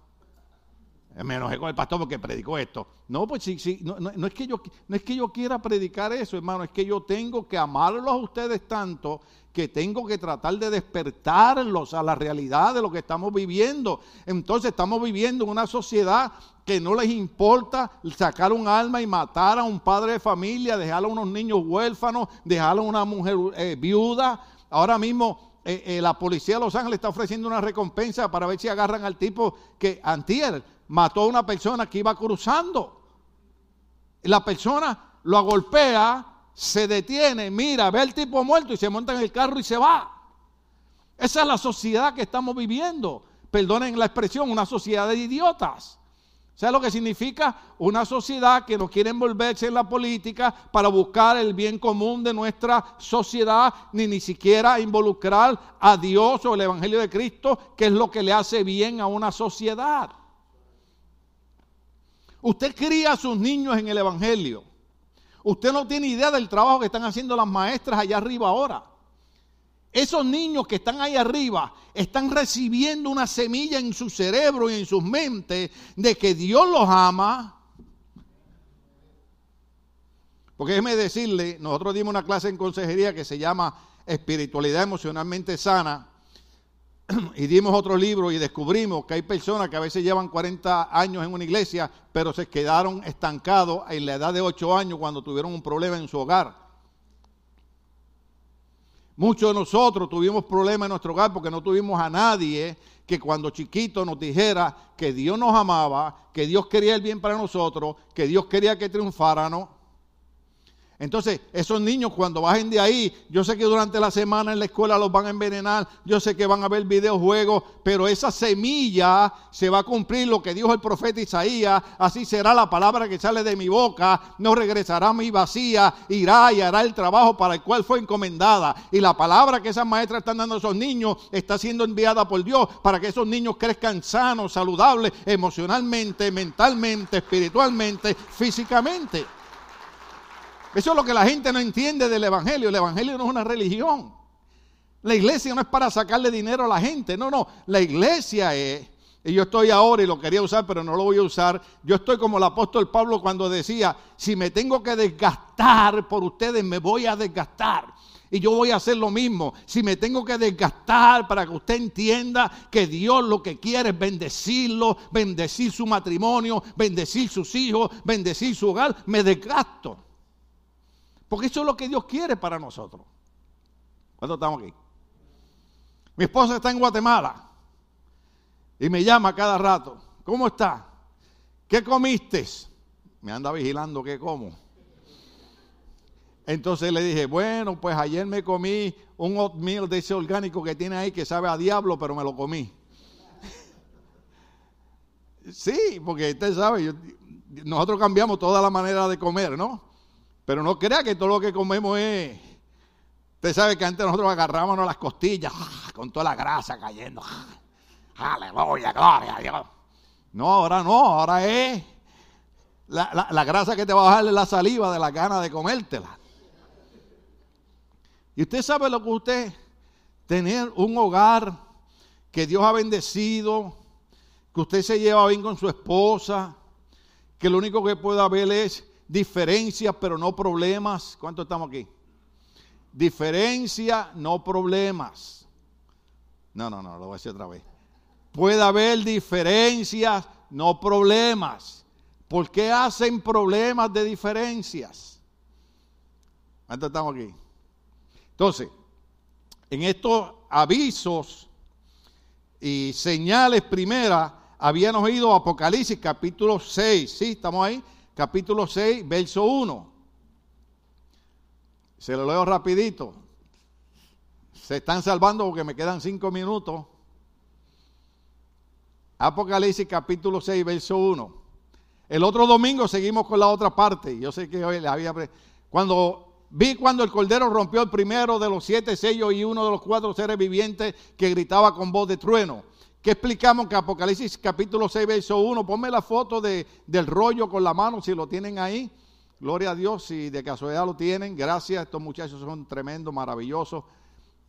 Me enojé con el pastor porque predicó esto. No, pues sí, sí, no, es que yo, no es que yo quiera predicar eso, hermano, es que yo tengo que amarlos a ustedes tanto que tengo que tratar de despertarlos a la realidad de lo que estamos viviendo. Entonces estamos viviendo en una sociedad que no les importa sacar un alma y matar a un padre de familia, dejar a unos niños huérfanos, dejar a una mujer eh, viuda. Ahora mismo eh, eh, la policía de Los Ángeles está ofreciendo una recompensa para ver si agarran al tipo que antier mató a una persona que iba cruzando. La persona lo golpea, se detiene, mira, ve al tipo muerto y se monta en el carro y se va. Esa es la sociedad que estamos viviendo. Perdonen la expresión, una sociedad de idiotas. ¿Sabe lo que significa? Una sociedad que no quiere envolverse en la política para buscar el bien común de nuestra sociedad, ni ni siquiera involucrar a Dios o el Evangelio de Cristo, que es lo que le hace bien a una sociedad. Usted cría a sus niños en el Evangelio. Usted no tiene idea del trabajo que están haciendo las maestras allá arriba ahora. Esos niños que están ahí arriba están recibiendo una semilla en su cerebro y en sus mentes de que Dios los ama. Porque déjeme decirle, nosotros dimos una clase en consejería que se llama Espiritualidad Emocionalmente Sana y dimos otro libro y descubrimos que hay personas que a veces llevan 40 años en una iglesia, pero se quedaron estancados en la edad de 8 años cuando tuvieron un problema en su hogar. Muchos de nosotros tuvimos problemas en nuestro hogar porque no tuvimos a nadie que cuando chiquito nos dijera que Dios nos amaba, que Dios quería el bien para nosotros, que Dios quería que triunfáramos. Entonces, esos niños cuando bajen de ahí, yo sé que durante la semana en la escuela los van a envenenar, yo sé que van a ver videojuegos, pero esa semilla se va a cumplir lo que dijo el profeta Isaías, así será la palabra que sale de mi boca, no regresará a mi vacía, irá y hará el trabajo para el cual fue encomendada. Y la palabra que esas maestras están dando a esos niños está siendo enviada por Dios para que esos niños crezcan sanos, saludables, emocionalmente, mentalmente, espiritualmente, físicamente. Eso es lo que la gente no entiende del Evangelio. El Evangelio no es una religión. La iglesia no es para sacarle dinero a la gente. No, no. La iglesia es, y yo estoy ahora y lo quería usar, pero no lo voy a usar. Yo estoy como el apóstol Pablo cuando decía, si me tengo que desgastar por ustedes, me voy a desgastar. Y yo voy a hacer lo mismo. Si me tengo que desgastar para que usted entienda que Dios lo que quiere es bendecirlo, bendecir su matrimonio, bendecir sus hijos, bendecir su hogar, me desgasto. Porque eso es lo que Dios quiere para nosotros. ¿Cuántos estamos aquí? Mi esposa está en Guatemala y me llama cada rato. ¿Cómo está? ¿Qué comiste? Me anda vigilando qué como. Entonces le dije, bueno, pues ayer me comí un oatmeal de ese orgánico que tiene ahí que sabe a diablo, pero me lo comí. sí, porque usted sabe, nosotros cambiamos toda la manera de comer, ¿no? Pero no crea que todo lo que comemos es... Usted sabe que antes nosotros agarrábamos las costillas ¡ah! con toda la grasa cayendo. ¡ah! Aleluya, gloria a Dios. No, ahora no, ahora es la, la, grasa que te va a bajar la saliva de la gana de comértela. Y usted sabe lo que usted, tener un hogar que Dios ha bendecido, que usted se lleva bien con su esposa, que lo único que puede haber es diferencias, pero no problemas. ¿Cuánto estamos aquí? Diferencia, no problemas. No, no, no, lo voy a decir otra vez. Puede haber diferencias, no problemas. ¿Por qué hacen problemas de diferencias? ¿Cuánto estamos aquí? Entonces, en estos avisos y señales primeras, habíamos oído Apocalipsis capítulo 6, ¿sí? ¿Estamos ahí? Capítulo 6, verso 1. Se lo leo rapidito. Se están salvando porque me quedan cinco minutos. Apocalipsis capítulo 6, verso 1. El otro domingo seguimos con la otra parte. Yo sé que hoy le había... Cuando vi cuando el Cordero rompió el primero de los siete sellos y uno de los cuatro seres vivientes que gritaba con voz de trueno. ¿Qué explicamos que Apocalipsis capítulo 6, verso 1? Ponme la foto de, del rollo con la mano si lo tienen ahí. Gloria a Dios, si de casualidad lo tienen. Gracias, estos muchachos son tremendos, maravillosos.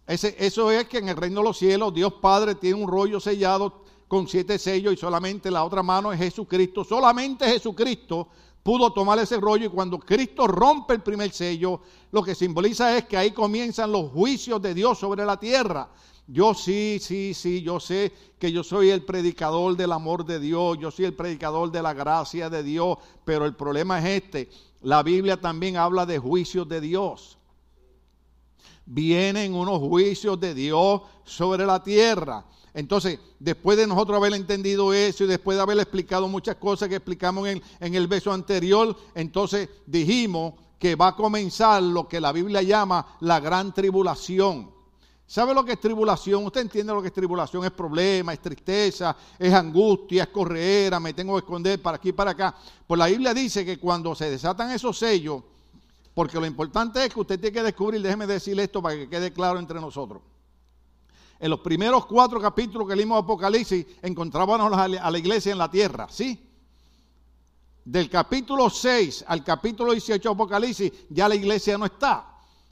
Ese, eso es que en el reino de los cielos Dios Padre tiene un rollo sellado con siete sellos y solamente la otra mano es Jesucristo. Solamente Jesucristo pudo tomar ese rollo y cuando Cristo rompe el primer sello, lo que simboliza es que ahí comienzan los juicios de Dios sobre la tierra. Yo sí, sí, sí, yo sé que yo soy el predicador del amor de Dios, yo soy el predicador de la gracia de Dios, pero el problema es este, la Biblia también habla de juicios de Dios. Vienen unos juicios de Dios sobre la tierra. Entonces, después de nosotros haber entendido eso y después de haber explicado muchas cosas que explicamos en, el verso anterior, entonces dijimos que va a comenzar lo que la Biblia llama la gran tribulación. ¿Sabe lo que es tribulación? Usted entiende lo que es tribulación. Es problema, es tristeza, es angustia, es correr, me tengo que esconder para aquí y para acá. Pues la Biblia dice que cuando se desatan esos sellos, porque lo importante es que usted tiene que descubrir, déjeme decirle esto para que quede claro entre nosotros. En los primeros cuatro capítulos que leímos Apocalipsis, encontrábamos a la iglesia en la tierra, ¿sí? Del capítulo 6 al capítulo 18 de Apocalipsis, ya la iglesia no está.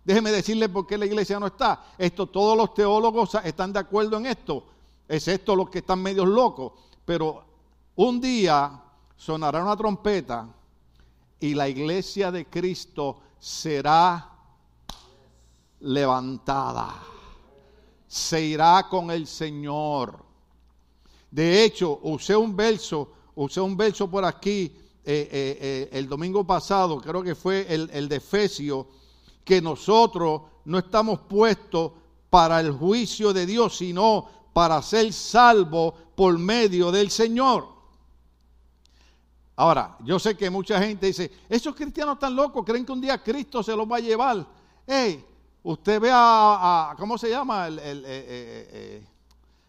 Déjeme decirle por qué la iglesia no está. Esto, todos los teólogos están de acuerdo en esto, excepto los que están medios locos. Pero un día sonará una trompeta y la iglesia de Cristo será levantada. Se irá con el Señor. De hecho, usé un verso, usé un verso por aquí eh, eh, eh, el domingo pasado, creo que fue el, el de Efesio que nosotros no estamos puestos para el juicio de Dios, sino para ser salvos por medio del Señor. Ahora, yo sé que mucha gente dice, esos cristianos están locos, creen que un día Cristo se los va a llevar. Hey, usted ve a, ¿cómo se llama? El, el, eh, eh,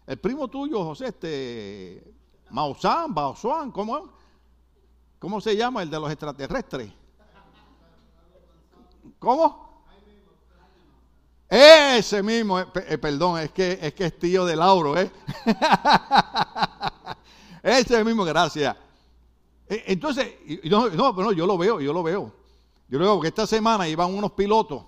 eh, primo tuyo, José, este, Maussan, Baosuan, ¿cómo, ¿cómo se llama? El de los extraterrestres. ¿Cómo? Ese mismo, eh, eh, perdón, es que, es que es tío de Lauro, ¿eh? Ese mismo, gracias. E, entonces, no, no, no, yo lo veo, yo lo veo. Yo lo veo que esta semana iban unos pilotos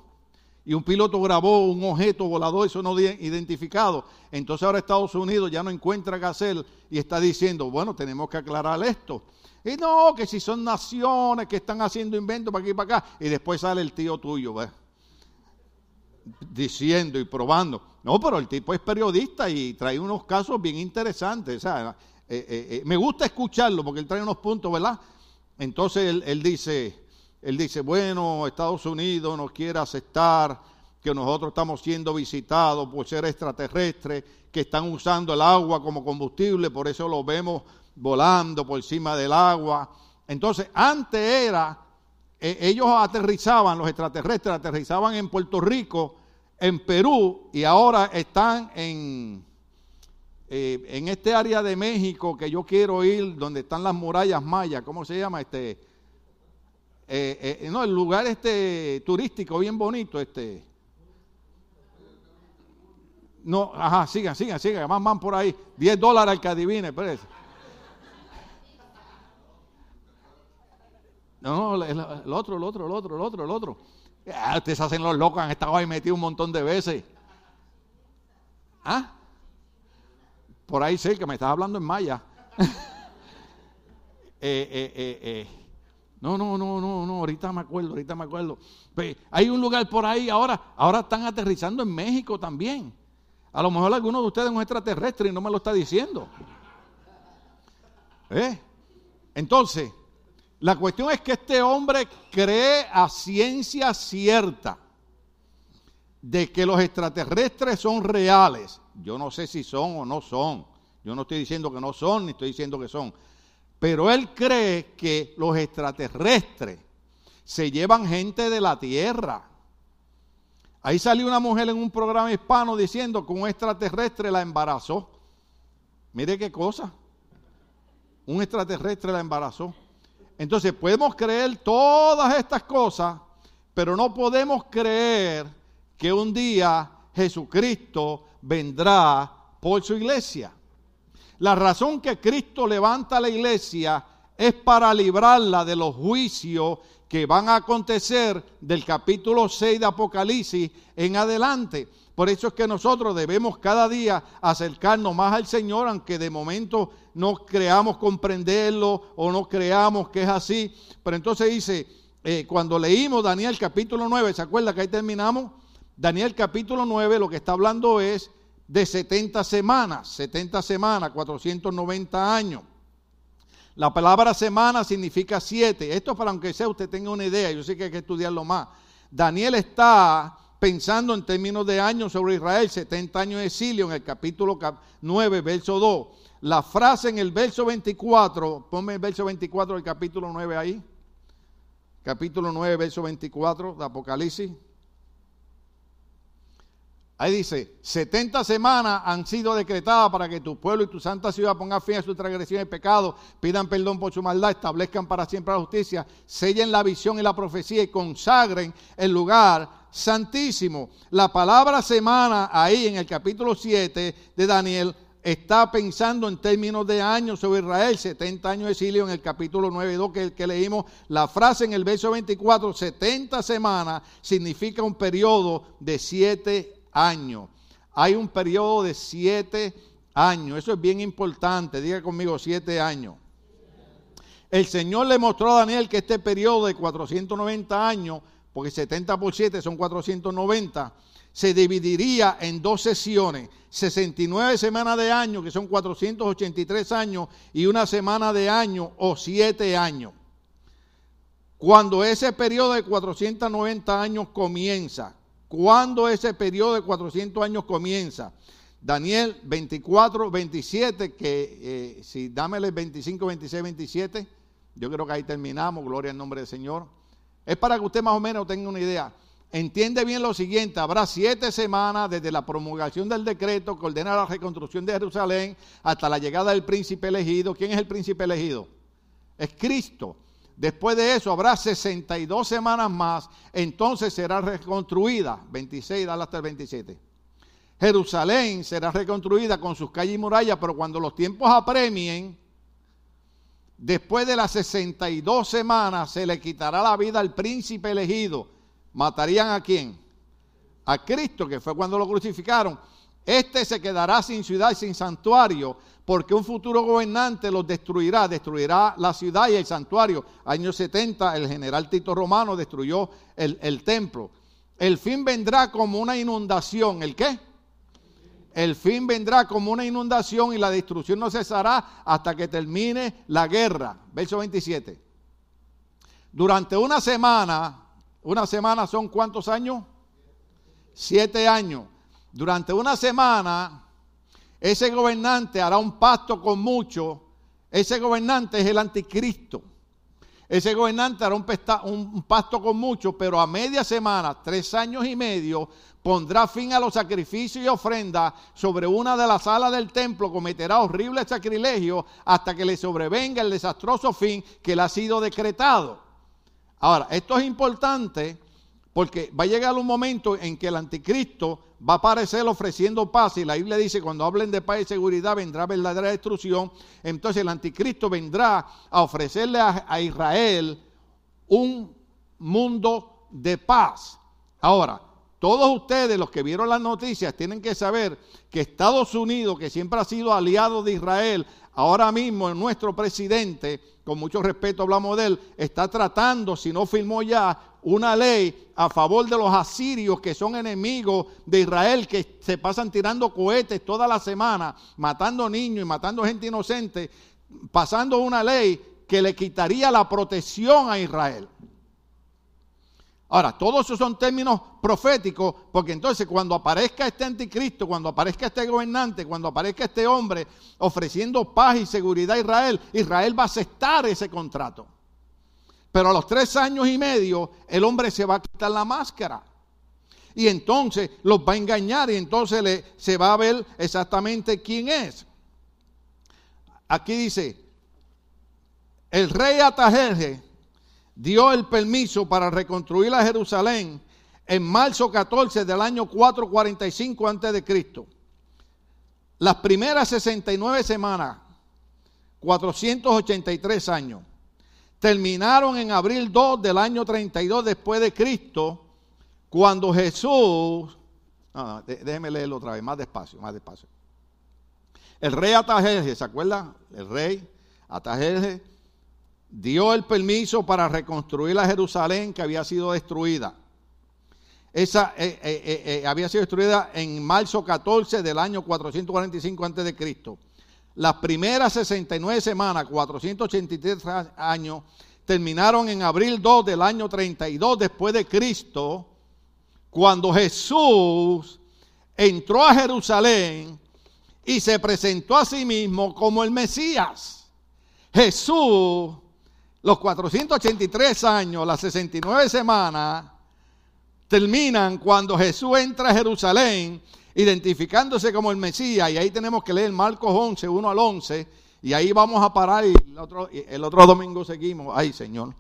y un piloto grabó un objeto volador, eso no identificado. Entonces ahora Estados Unidos ya no encuentra qué hacer y está diciendo, bueno, tenemos que aclarar esto. Y no, que si son naciones que están haciendo inventos para aquí y para acá. Y después sale el tío tuyo, ¿ves? Diciendo y probando. No, pero el tipo es periodista y trae unos casos bien interesantes. Eh, eh, eh, me gusta escucharlo porque él trae unos puntos, ¿verdad? Entonces él, dice, él dice, bueno, Estados Unidos no quiere aceptar que nosotros estamos siendo visitados por seres extraterrestres que están usando el agua como combustible, por eso lo vemos volando por encima del agua. Entonces, antes era e, ellos aterrizaban, los extraterrestres aterrizaban en Puerto Rico, en Perú, y ahora están en, eh, en este área de México que yo quiero ir, donde están las murallas mayas, ¿cómo se llama? Este, eh, eh, no, el lugar este turístico bien bonito, este. No, ajá, sigan, sigan, sigan, más van por ahí. 10 dólares al que adivine, espérese. No, no, el, otro, el otro, el otro, el otro, el otro. Ah, ustedes hacen los locos, han estado ahí metidos un montón de veces. ¿Ah? Por ahí sé que me estás hablando en maya. Eh, eh, eh, no, no, no, no, no, ahorita me acuerdo, ahorita me acuerdo. hay un lugar por ahí, ahora, ahora están aterrizando en México también. A lo mejor alguno de ustedes es un extraterrestre y no me lo está diciendo. ¿Eh? Entonces, la cuestión es que este hombre cree a ciencia cierta de que los extraterrestres son reales. Yo no sé si son o no son. Yo no estoy diciendo que no son, ni estoy diciendo que son. Pero él cree que los extraterrestres se llevan gente de la Tierra. Ahí salió una mujer en un programa hispano diciendo que un extraterrestre la embarazó. Mire qué cosa. Un extraterrestre la embarazó. Entonces podemos creer todas estas cosas, pero no podemos creer que un día Jesucristo vendrá por su iglesia. La razón que Cristo levanta la iglesia es para librarla de los juicios que van a acontecer del capítulo 6 de Apocalipsis en adelante. Por eso es que nosotros debemos cada día acercarnos más al Señor, aunque de momento no creamos comprenderlo o no creamos que es así. Pero entonces dice, eh, cuando leímos Daniel capítulo 9, ¿se acuerda que ahí terminamos? Daniel capítulo 9 lo que está hablando es de 70 semanas, 70 semanas, 490 años. La palabra semana significa siete. Esto para aunque sea usted tenga una idea, yo sé que hay que estudiarlo más. Daniel está pensando en términos de años sobre Israel, 70 años de exilio en el capítulo 9, verso 2. La frase en el verso 24, ponme el verso 24 del capítulo 9 ahí. Capítulo 9, verso 24 de Apocalipsis. Ahí dice, 70 semanas han sido decretadas para que tu pueblo y tu santa ciudad pongan fin a su transgresión y pecado, pidan perdón por su maldad, establezcan para siempre la justicia, sellen la visión y la profecía y consagren el lugar santísimo. La palabra semana ahí en el capítulo 7 de Daniel está pensando en términos de años sobre Israel, 70 años de exilio en el capítulo 9 2 que, que leímos, la frase en el verso 24, 70 semanas significa un periodo de 7 años. Hay un periodo de siete años. Eso es bien importante. Diga conmigo, siete años. El Señor le mostró a Daniel que este periodo de 490 años, porque 70 por 7 son 490, se dividiría en dos sesiones. 69 semanas de año, que son 483 años, y una semana de año o siete años. Cuando ese periodo de 490 años comienza, ¿Cuándo ese periodo de 400 años comienza? Daniel 24, 27, que eh, si dámele 25, 26, 27, yo creo que ahí terminamos, gloria al nombre del Señor. Es para que usted más o menos tenga una idea. Entiende bien lo siguiente, habrá siete semanas desde la promulgación del decreto que ordena la reconstrucción de Jerusalén hasta la llegada del príncipe elegido. ¿Quién es el príncipe elegido? Es Cristo. Después de eso habrá 62 semanas más, entonces será reconstruida, 26, dale hasta el 27. Jerusalén será reconstruida con sus calles y murallas, pero cuando los tiempos apremien, después de las 62 semanas se le quitará la vida al príncipe elegido. ¿Matarían a quién? A Cristo, que fue cuando lo crucificaron. Este se quedará sin ciudad y sin santuario, porque un futuro gobernante los destruirá, destruirá la ciudad y el santuario. Año 70 el general Tito Romano destruyó el, el templo. El fin vendrá como una inundación. ¿El qué? El fin vendrá como una inundación y la destrucción no cesará hasta que termine la guerra. Verso 27. Durante una semana, una semana son cuántos años? Siete años. Durante una semana ese gobernante hará un pacto con muchos. Ese gobernante es el anticristo. Ese gobernante hará un, pacto con muchos, pero a media semana, tres años y medio, pondrá fin a los sacrificios y ofrendas sobre una de las salas del templo, cometerá horribles sacrilegios hasta que le sobrevenga el desastroso fin que le ha sido decretado. Ahora, esto es importante porque va a llegar un momento en que el anticristo va a aparecer ofreciendo paz y la Biblia dice cuando hablen de paz y seguridad vendrá verdadera destrucción. Entonces el anticristo vendrá a ofrecerle a, Israel un mundo de paz. Ahora, todos ustedes, los que vieron las noticias, tienen que saber que Estados Unidos, que siempre ha sido aliado de Israel, ahora mismo nuestro presidente, con mucho respeto hablamos de él, está tratando, si no firmó ya, una ley a favor de los asirios que son enemigos de Israel, que se pasan tirando cohetes toda la semana, matando niños y matando gente inocente, pasando una ley que le quitaría la protección a Israel. Ahora, todos esos son términos proféticos, porque entonces cuando aparezca este anticristo, cuando aparezca este gobernante, cuando aparezca este hombre ofreciendo paz y seguridad a Israel, Israel va a aceptar ese contrato. Pero a los tres años y medio el hombre se va a quitar la máscara. Y entonces los va a engañar y entonces le, se va a ver exactamente quién es. Aquí dice, el rey Atajerje dio el permiso para reconstruir a Jerusalén en marzo 14 del año 445 antes de Cristo. Las primeras 69 semanas, 483 años, terminaron en abril 2 del año 32 después de Cristo, cuando Jesús, déjeme leerlo otra vez, más despacio, más despacio. El rey Atajerje, ¿se acuerda? El rey Atajerje dio el permiso para reconstruir la Jerusalén que había sido destruida. Esa eh, eh, eh, había sido destruida en marzo 14 del año 445 a.C. Las primeras 69 semanas, 483 años, terminaron en abril 2 del año 32 después de Cristo, cuando Jesús entró a Jerusalén y se presentó a sí mismo como el Mesías. Jesús, los 483 años, las 69 semanas, terminan cuando Jesús entra a Jerusalén identificándose como el Mesías. Y ahí tenemos que leer Marcos 11, 1 al 11. Y ahí vamos a parar y el otro, domingo seguimos. Ay, Señor,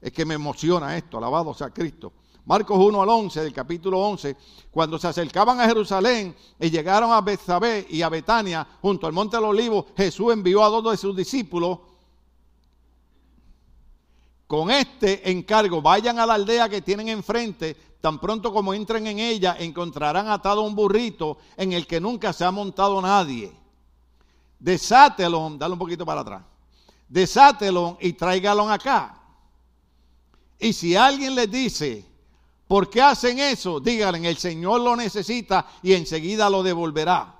es que me emociona esto, alabado sea Cristo. Marcos 1 al 11, del capítulo 11, cuando se acercaban a Jerusalén y llegaron a Bethsabé y a Betania, junto al monte de los olivos, Jesús envió a dos de sus discípulos con este encargo, vayan a la aldea que tienen enfrente, tan pronto como entren en ella, encontrarán atado un burrito en el que nunca se ha montado nadie. Desátelo, dale un poquito para atrás. Desátelo y tráigalo acá. Y si alguien les dice, ¿por qué hacen eso? Díganle, el Señor lo necesita y enseguida lo devolverá.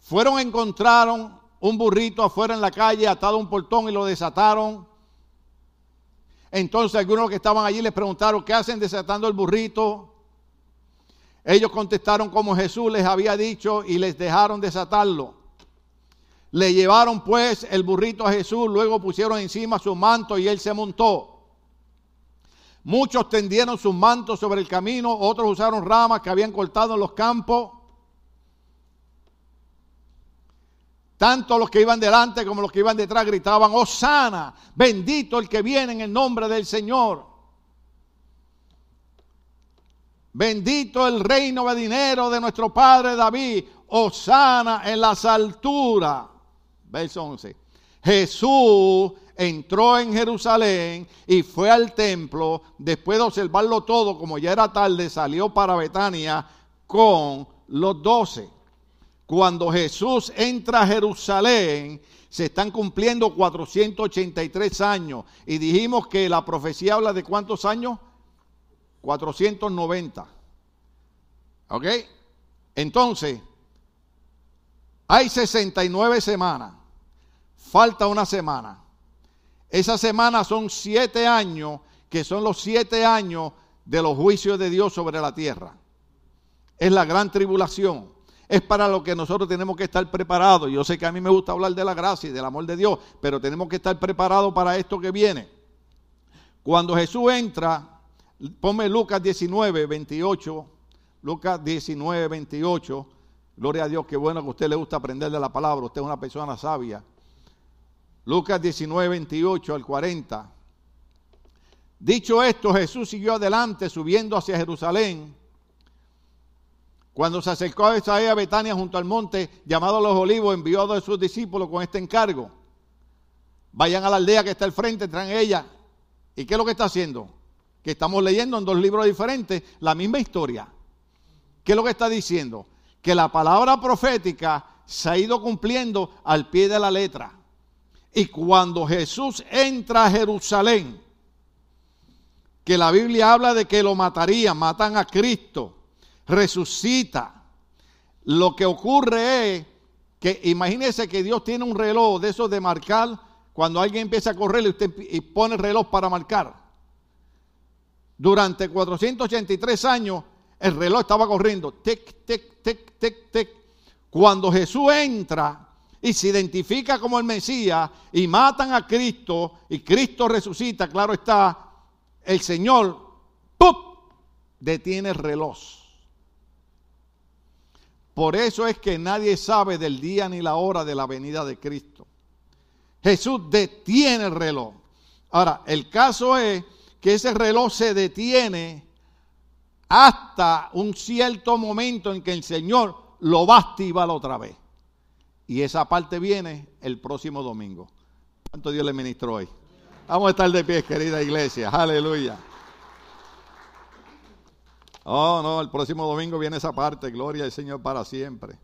Fueron, encontraron un burrito afuera en la calle, atado a un portón y lo desataron entonces algunos que estaban allí les preguntaron, ¿qué hacen desatando el burrito? Ellos contestaron como Jesús les había dicho y les dejaron desatarlo. Le llevaron pues el burrito a Jesús, luego pusieron encima su manto y él se montó. Muchos tendieron sus mantos sobre el camino, otros usaron ramas que habían cortado en los campos. Tanto los que iban delante como los que iban detrás gritaban, Osana, bendito el que viene en el nombre del Señor. Bendito el reino de dinero de nuestro padre David, Osana en las alturas. Verso 11. Jesús entró en Jerusalén y fue al templo. Después de observarlo todo, como ya era tarde, salió para Betania con los doce cuando Jesús entra a Jerusalén, se están cumpliendo 483 años. Y dijimos que la profecía habla de cuántos años? 490. ¿Ok? Entonces, hay 69 semanas. Falta una semana. Esa semana son siete años, que son los siete años de los juicios de Dios sobre la tierra. Es la gran tribulación es para lo que nosotros tenemos que estar preparados. Yo sé que a mí me gusta hablar de la gracia y del amor de Dios, pero tenemos que estar preparados para esto que viene. Cuando Jesús entra, ponme Lucas 19, 28, Lucas 19, 28, gloria a Dios, qué bueno que a usted le gusta aprender de la palabra, usted es una persona sabia. Lucas 19, 28 al 40. Dicho esto, Jesús siguió adelante subiendo hacia Jerusalén cuando se acercó a a Betania junto al monte llamado Los Olivos, envió a dos de sus discípulos con este encargo. Vayan a la aldea que está al frente, traen ella. ¿Y qué es lo que está haciendo? Que estamos leyendo en dos libros diferentes la misma historia. ¿Qué es lo que está diciendo? Que la palabra profética se ha ido cumpliendo al pie de la letra. Y cuando Jesús entra a Jerusalén, que la Biblia habla de que lo matarían, matan a Cristo resucita. Lo que ocurre es que imagínese que Dios tiene un reloj de esos de marcar cuando alguien empieza a correr y usted pone el reloj para marcar. Durante 483 años el reloj estaba corriendo, tic, tic, tic, tic, tic. Cuando Jesús entra y se identifica como el Mesías y matan a Cristo y Cristo resucita, claro está, el Señor ¡pup! detiene el reloj. Por eso es que nadie sabe del día ni la hora de la venida de Cristo. Jesús detiene el reloj. Ahora, el caso es que ese reloj se detiene hasta un cierto momento en que el Señor lo va a activar otra vez. Y esa parte viene el próximo domingo. ¿Cuánto Dios le ministró hoy? Vamos a estar de pie, querida iglesia. Aleluya. Oh, no, el próximo domingo viene esa parte. Gloria al Señor para siempre.